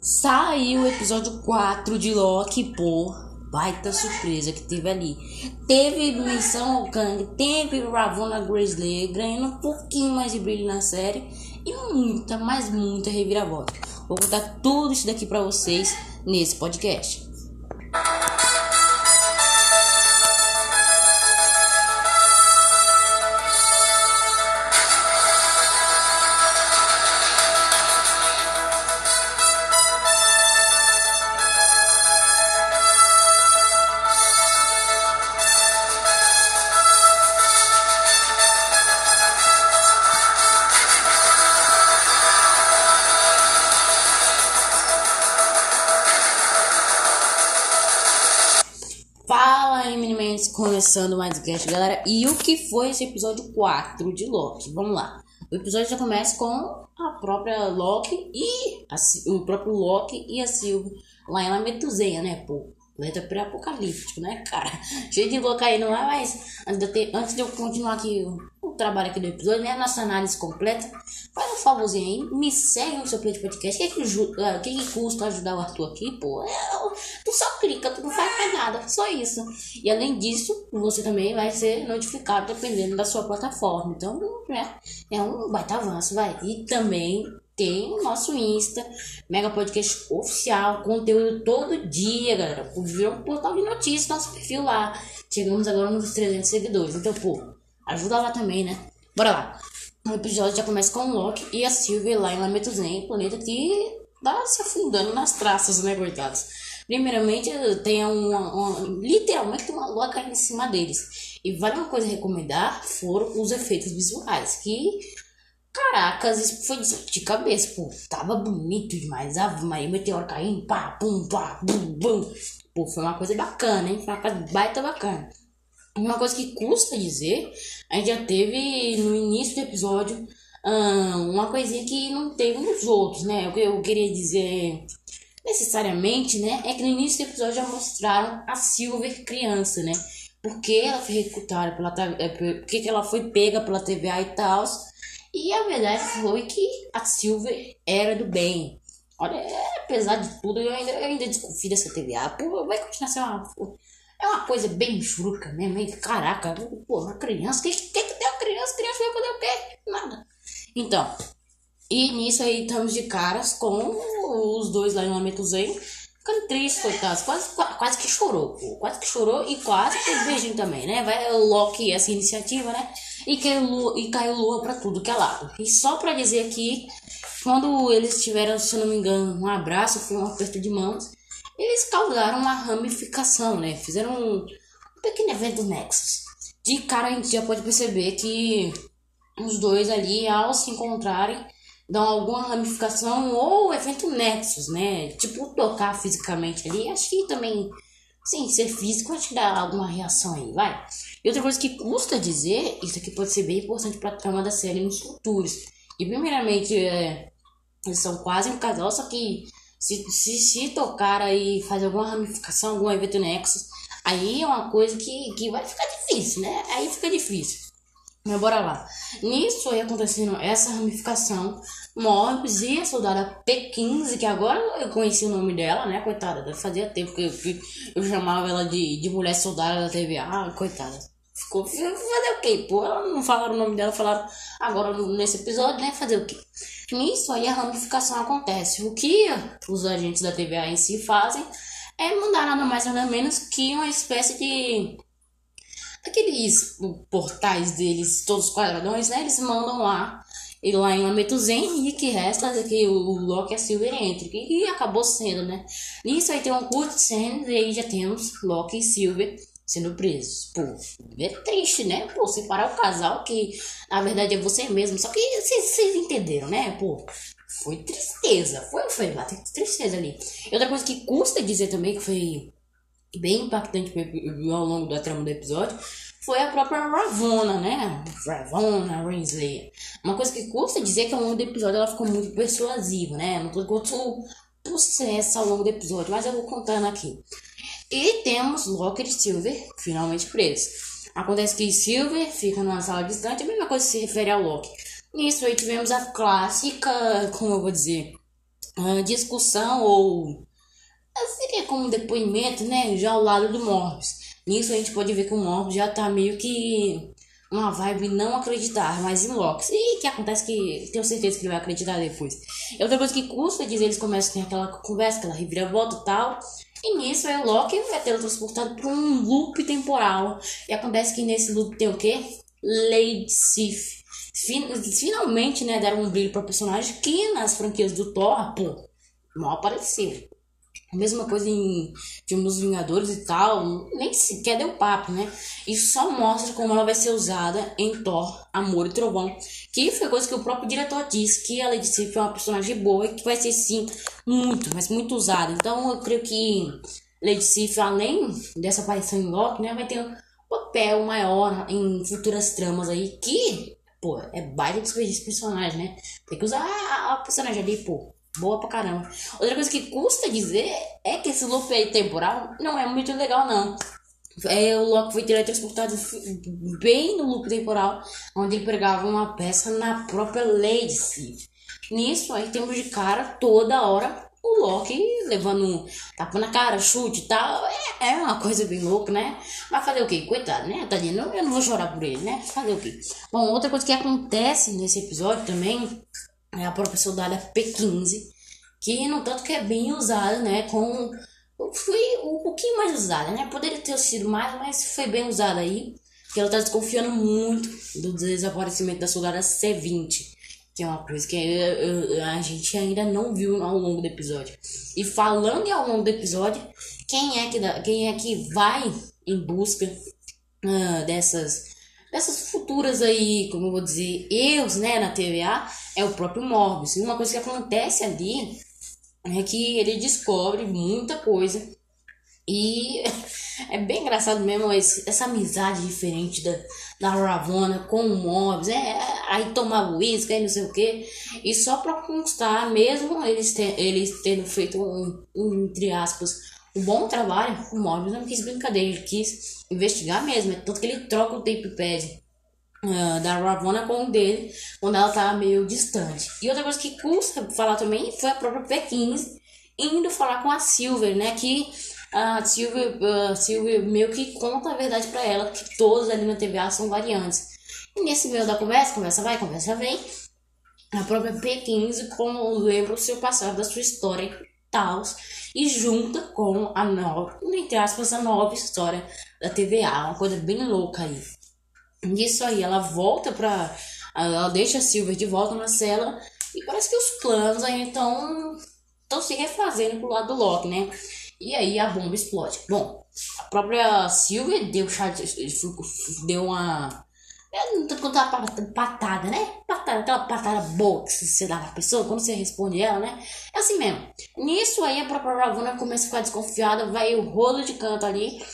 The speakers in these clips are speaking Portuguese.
Saiu o episódio 4 de Loki, pô. Baita surpresa que teve ali. Teve menção ao Kang, teve Ravonna Grizzly ganhando um pouquinho mais de brilho na série. E muita, mas muita reviravolta. Vou contar tudo isso daqui pra vocês nesse podcast. Aí, meninas, começando mais cast, galera. E o que foi esse episódio 4 de Loki? Vamos lá. O episódio já começa com a própria Loki e a, o próprio Loki e a Sylvie lá em Lametuzeia, né, pô? Planeta pré-apocalíptico, né, cara? Cheio de louco aí, não é? Mas antes de eu, continuar aqui o, trabalho aqui do episódio, né? A nossa análise completa, faz um favorzinho aí, me segue no seu play de podcast. O que, que, uh, que, que custa ajudar o Arthur aqui, pô? É, tu só clica, tu não faz mais nada, só isso. E além disso, você também vai ser notificado dependendo da sua plataforma. Então, né? É um baita avanço, vai. E também tem o nosso Insta, Mega Podcast Oficial, conteúdo todo dia, galera. Virou um portal de notícias, nosso perfil lá. Chegamos agora nos 300 seguidores. Então, pô, ajuda lá também, né? Bora lá. O episódio já começa com o Loki e a Sylvie lá em Lametuzen, planeta que tá se afundando nas traças, né, coitados? Primeiramente, tem uma, uma, literalmente uma lua caindo em cima deles. E vale uma coisa recomendar, foram os efeitos visuais, que Caracas, isso foi de cabeça, pô. Tava bonito demais. Ave Maria, meteoro caindo, pá, pum, pá, bum, bum. Pô, foi uma coisa bacana, hein? Foi uma coisa baita bacana. Uma coisa que custa dizer, a gente já teve no início do episódio uma coisinha que não teve nos outros, né? O que eu queria dizer necessariamente, né? É que no início do episódio já mostraram a Silver criança, né? Porque ela foi recrutada pela. Porque ela foi pega pela TVA e tal e a verdade foi que a Silver era do bem. Olha, apesar de tudo, eu ainda, eu ainda desconfio dessa TVA. Pô, vai continuar sendo uma. É uma coisa bem churuca mesmo, hein? Caraca, pô, uma criança. O que, que, que tem uma criança? Criança vai poder o quê? Nada. Então, e nisso aí estamos de caras com os dois lá em Lamento Zen. Ficando triste, coitados. Quase, quase que chorou, pô. Quase que chorou e quase que beijinho também, né? Vai o Loki essa iniciativa, né? e caiu lua, e caiu lua para tudo que é lado. E só para dizer aqui, quando eles tiveram, se não me engano, um abraço, foi um aperto de mãos, eles causaram uma ramificação, né? Fizeram um, um pequeno evento Nexus. De cara a gente já pode perceber que os dois ali, ao se encontrarem, dão alguma ramificação ou evento Nexus, né? Tipo, tocar fisicamente ali. Acho que também Sim, ser físico acho que dá alguma reação aí, vai. E outra coisa que custa dizer, isso aqui pode ser bem importante pra trama da série nos futuros. E primeiramente, é, eles são quase um casal, só que se, se, se tocar aí, fazer alguma ramificação, algum evento nexus, aí é uma coisa que, que vai ficar difícil, né? Aí fica difícil. Mas bora lá. Nisso aí acontecendo essa ramificação, Morbius e a soldada P15, que agora eu conheci o nome dela, né? Coitada, fazia tempo que eu, eu chamava ela de, de mulher soldada da TVA. Ah, coitada. Ficou. Fazer o quê? Pô, ela não falaram o nome dela, falaram agora nesse episódio, né? Fazer o quê? Nisso aí a ramificação acontece. O que os agentes da TVA em si fazem é mandar nada mais nada menos que uma espécie de aqueles portais deles, todos quadradões, né? Eles mandam lá, e lá em Lametuzen, e que resta é que o Loki e a Silver entre, que acabou sendo, né? Nisso aí tem um curto cena, e aí já temos Loki e Silver sendo presos. Pô, é triste, né? Pô, separar o casal que na verdade é você mesmo. Só que vocês entenderam, né? Pô, foi tristeza. Foi, foi, bateu tristeza ali. E outra coisa que custa dizer também, que foi bem impactante ao longo da trama do episódio foi a própria Ravonna, né? Ravonna Renslayer. Uma coisa que custa dizer que ao longo do episódio ela ficou muito persuasiva, né? Não tô quanto processo ao longo do episódio, mas eu vou contando aqui. E temos Loki e Silver finalmente presos. Acontece que Silver fica numa sala distante, a mesma coisa se refere ao Loki. Nisso aí tivemos a clássica, como eu vou dizer, uh, discussão ou seria como um depoimento, né? Já ao lado do Morbius. Nisso a gente pode ver que o Morbius já tá meio que uma vibe não acreditar, mas em Loki. E que acontece que tenho certeza que ele vai acreditar depois. E outra coisa que custa dizer, eles começam a ter aquela conversa, aquela reviravolta e tal. E nisso aí o Loki é teletransportado para um loop temporal. E acontece que nesse loop tem o quê? Lady Sif. Finalmente, né, deram um brilho para personagem que nas franquias do Thor, pô, mal apareceu. A mesma coisa em filme dos Vingadores e tal, nem sequer deu papo, né? Isso só mostra como ela vai ser usada em Thor, Amor e Trovão, que foi coisa que o próprio diretor disse, que a Lady Sif é uma personagem boa e que vai ser, sim, muito, mas muito usada. Então eu creio que Lady Sif, além dessa aparição em Loki, né, vai ter um papel maior em futuras tramas aí, que, pô, é baita desperdício de personagem, né? Tem que usar a personagem ali, pô, Boa pra caramba. Outra coisa que custa dizer é que esse loop aí temporal não é muito legal, não. É, o Loki foi teletransportado bem no loop temporal, onde ele pregava uma peça na própria Lady Sif. Nisso, aí temos de cara toda hora o Loki levando um tapa na cara, chute e tal. É, é uma coisa bem louca, né? Mas fazer o quê? Coitado, né? Tadinho, eu não vou chorar por ele, né? Fazer o quê? Bom, outra coisa que acontece nesse episódio também é a própria soldada P15, que no tanto que é bem usada, né, com foi um pouquinho mais usada, né? Poderia ter sido mais, mas foi bem usada aí. Que ela tá desconfiando muito do desaparecimento da soldada C20. Que é uma coisa que a gente ainda não viu ao longo do episódio. E falando ao longo do episódio, quem é que, quem é que vai em busca uh, dessas dessas futuras aí, como eu vou dizer, erros, né, na TVA, é o próprio Morbius. E uma coisa que acontece ali é que ele descobre muita coisa e é bem engraçado mesmo esse, essa amizade diferente da, da Ravonna com o Morbius. É, aí tomar uísque, aí não sei o que. E só pra constar, mesmo eles, eles tendo feito um, um, entre aspas, um bom trabalho, o Morbius não quis brincadeira, ele quis investigar mesmo. É tanto que ele troca o tape pad uh, da Ravonna com o dele quando ela tá meio distante. E outra coisa que custa falar também foi a própria P15 indo falar com a Silver, né? Que a Silver, Silver meio que conta a verdade para ela, que todos ali na TVA são variantes. E nesse meio da conversa, conversa vai, conversa vem, a própria P15 como lembra o seu passado, da sua história tal, e junta com a nova, entre aspas, a nova história da TVA, uma coisa bem louca aí. Nisso aí, ela volta pra. Ela deixa a Silver de volta na cela e parece que os planos aí então estão se refazendo pro lado do Loki, né? E aí a bomba explode. Bom, a própria Silver deu, deu uma. Eu não tô contando patada, né? Patada, aquela patada boa que você dá pra pessoa quando você responde ela, né? É assim mesmo. Nisso aí a própria Ravonna começa a ficar desconfiada, vai o rolo de canto ali.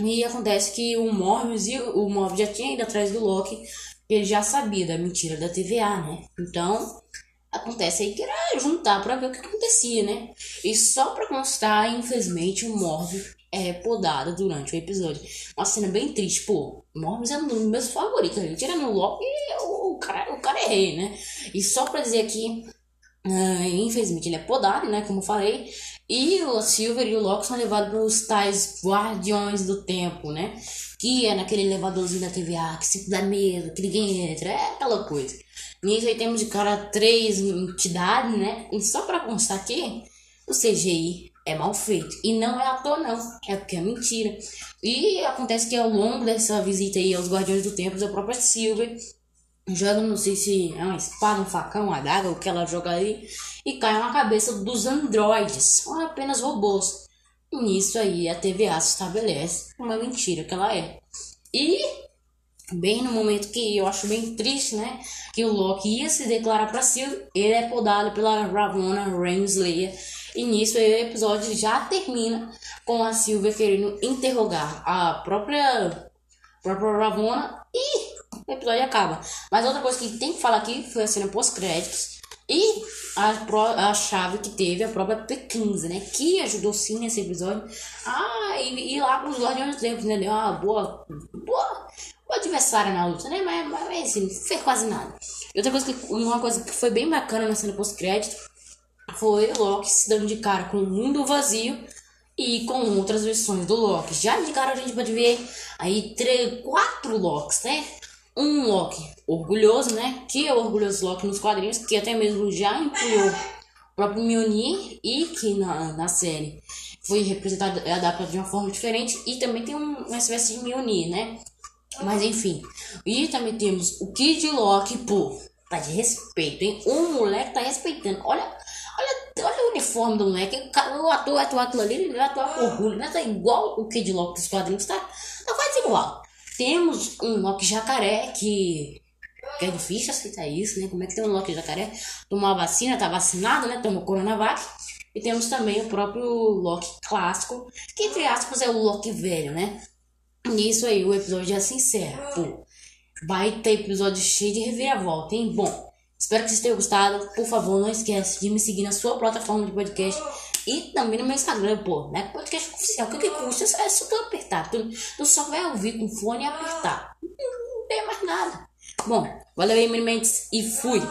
E acontece que o Morbius e o Morbius já tinha ido atrás do Loki, ele já sabia da mentira da TVA, né? Então, acontece aí que era juntar para ver o que acontecia, né? E só para constar, infelizmente, o Morbius é podado durante o episódio. Uma cena bem triste, pô. Morbius é um dos meus favoritos. Ele tira no Loki o cara, o cara é rei, né? E só pra dizer aqui, uh, infelizmente ele é podado, né? Como falei. E o Silver e o Loki são levados pelos tais guardiões do tempo, né? Que é naquele elevadorzinho da TVA, que se dá medo, que ninguém entra, é aquela coisa. Nisso aí temos de cara três entidades, né? E só pra constar aqui, o CGI é mal feito. E não é ator, não. É porque é mentira. E acontece que ao longo dessa visita aí aos Guardiões do Tempo, a própria Silver joga, não sei se é uma espada, um facão, uma adaga, o que ela joga ali, e cai na cabeça dos androides, são apenas robôs. E nisso aí a TVA se estabelece uma mentira que ela é. E bem no momento que eu acho bem triste, né, que o Loki ia se declarar para Sylvie, ele é podado pela Ravonna Renslayer. E nisso aí o episódio já termina com a Sylvia querendo interrogar a própria, própria Ravonna e o episódio acaba. Mas outra coisa que tem que falar aqui foi a cena pós-créditos. E a, pro, a chave que teve a própria P15, né? Que ajudou sim nesse episódio. Ah, e, e lá com os Guardiões do Tempo? Deu uma boa, boa, boa adversária na luta, né? Mas, mas assim, não fez quase nada. E outra coisa que, uma coisa que foi bem bacana na cena pós-crédito foi o Loki se dando de cara com o mundo vazio e com outras versões do Loki. Já de cara a gente pode ver aí três, quatro Locks, né? Um Loki orgulhoso, né? Que é o orgulhoso Loki nos quadrinhos, que até mesmo já empunhou o próprio Mjolnir e que na, na série foi representado, é adaptado de uma forma diferente e também tem um, uma espécie de Mjolnir, né? Mas enfim. E também temos o Kid Loki, pô, tá de respeito, hein? Um moleque tá respeitando. Olha, olha, olha o uniforme do moleque. O ator atuar aquilo ali, ele vai atuar com orgulho, né? Tá igual o Kid Loki dos quadrinhos, tá? Tá quase igual. Temos um Loki jacaré que. Que é difícil aceitar isso, né? Como é que tem um Loki jacaré? Tomou a vacina, tá vacinado, né? Tomou Coronavac. E temos também o próprio Loki clássico, que entre aspas é o Loki velho, né? E isso aí, o episódio já se encerra. Pô, vai ter episódio cheio de reviravolta, hein? Bom, espero que vocês tenham gostado. Por favor, não esquece de me seguir na sua plataforma de podcast e também no meu Instagram, pô, né? Podcast oficial. O que, que custa? É só tu apertar. Tu, tu só vai ouvir com fone e apertar. Não, tem mais nada. Bom, valeu aí, Mentes, e fui!